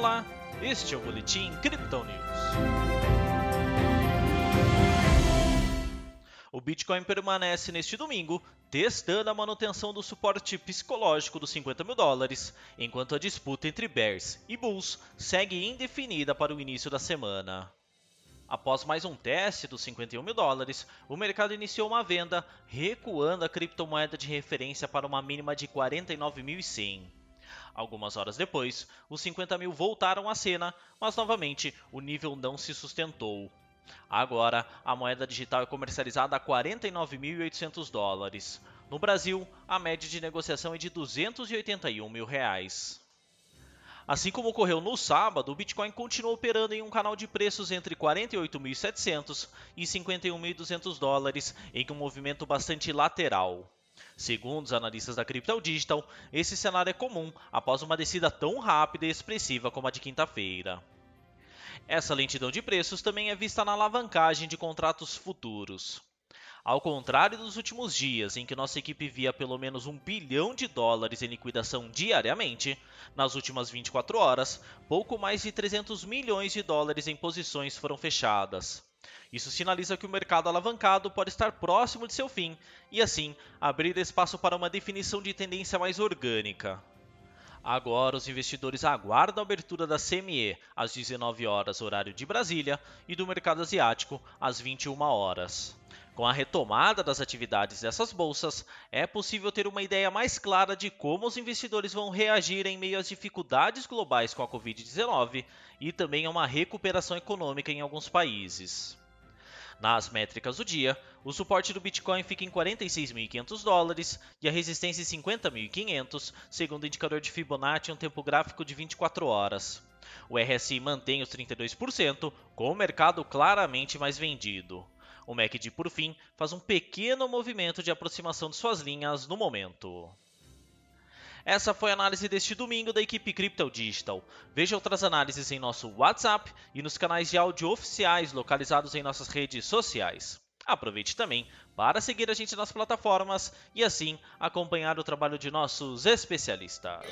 Olá, este é o Boletim Crypto News. O Bitcoin permanece neste domingo testando a manutenção do suporte psicológico dos 50 mil dólares, enquanto a disputa entre Bears e Bulls segue indefinida para o início da semana. Após mais um teste dos 51 mil dólares, o mercado iniciou uma venda, recuando a criptomoeda de referência para uma mínima de 49.100. Algumas horas depois, os 50 mil voltaram à cena, mas novamente o nível não se sustentou. Agora, a moeda digital é comercializada a 49.800 dólares. No Brasil, a média de negociação é de 281 mil reais. Assim como ocorreu no sábado, o Bitcoin continuou operando em um canal de preços entre 48.700 e 51.200 dólares, em um movimento bastante lateral. Segundo os analistas da Crypto Digital, esse cenário é comum após uma descida tão rápida e expressiva como a de quinta-feira. Essa lentidão de preços também é vista na alavancagem de contratos futuros. Ao contrário dos últimos dias, em que nossa equipe via pelo menos um bilhão de dólares em liquidação diariamente, nas últimas 24 horas, pouco mais de 300 milhões de dólares em posições foram fechadas. Isso sinaliza que o mercado alavancado pode estar próximo de seu fim e, assim, abrir espaço para uma definição de tendência mais orgânica. Agora, os investidores aguardam a abertura da CME às 19 horas, horário de Brasília, e do mercado asiático às 21 horas. Com a retomada das atividades dessas bolsas, é possível ter uma ideia mais clara de como os investidores vão reagir em meio às dificuldades globais com a Covid-19 e também a uma recuperação econômica em alguns países. Nas métricas do dia, o suporte do Bitcoin fica em 46.500 dólares e a resistência em 50.500, segundo o indicador de Fibonacci em um tempo gráfico de 24 horas. O RSI mantém os 32%, com o mercado claramente mais vendido. O MACD, por fim, faz um pequeno movimento de aproximação de suas linhas no momento. Essa foi a análise deste domingo da equipe Crypto Digital. Veja outras análises em nosso WhatsApp e nos canais de áudio oficiais localizados em nossas redes sociais. Aproveite também para seguir a gente nas plataformas e assim acompanhar o trabalho de nossos especialistas.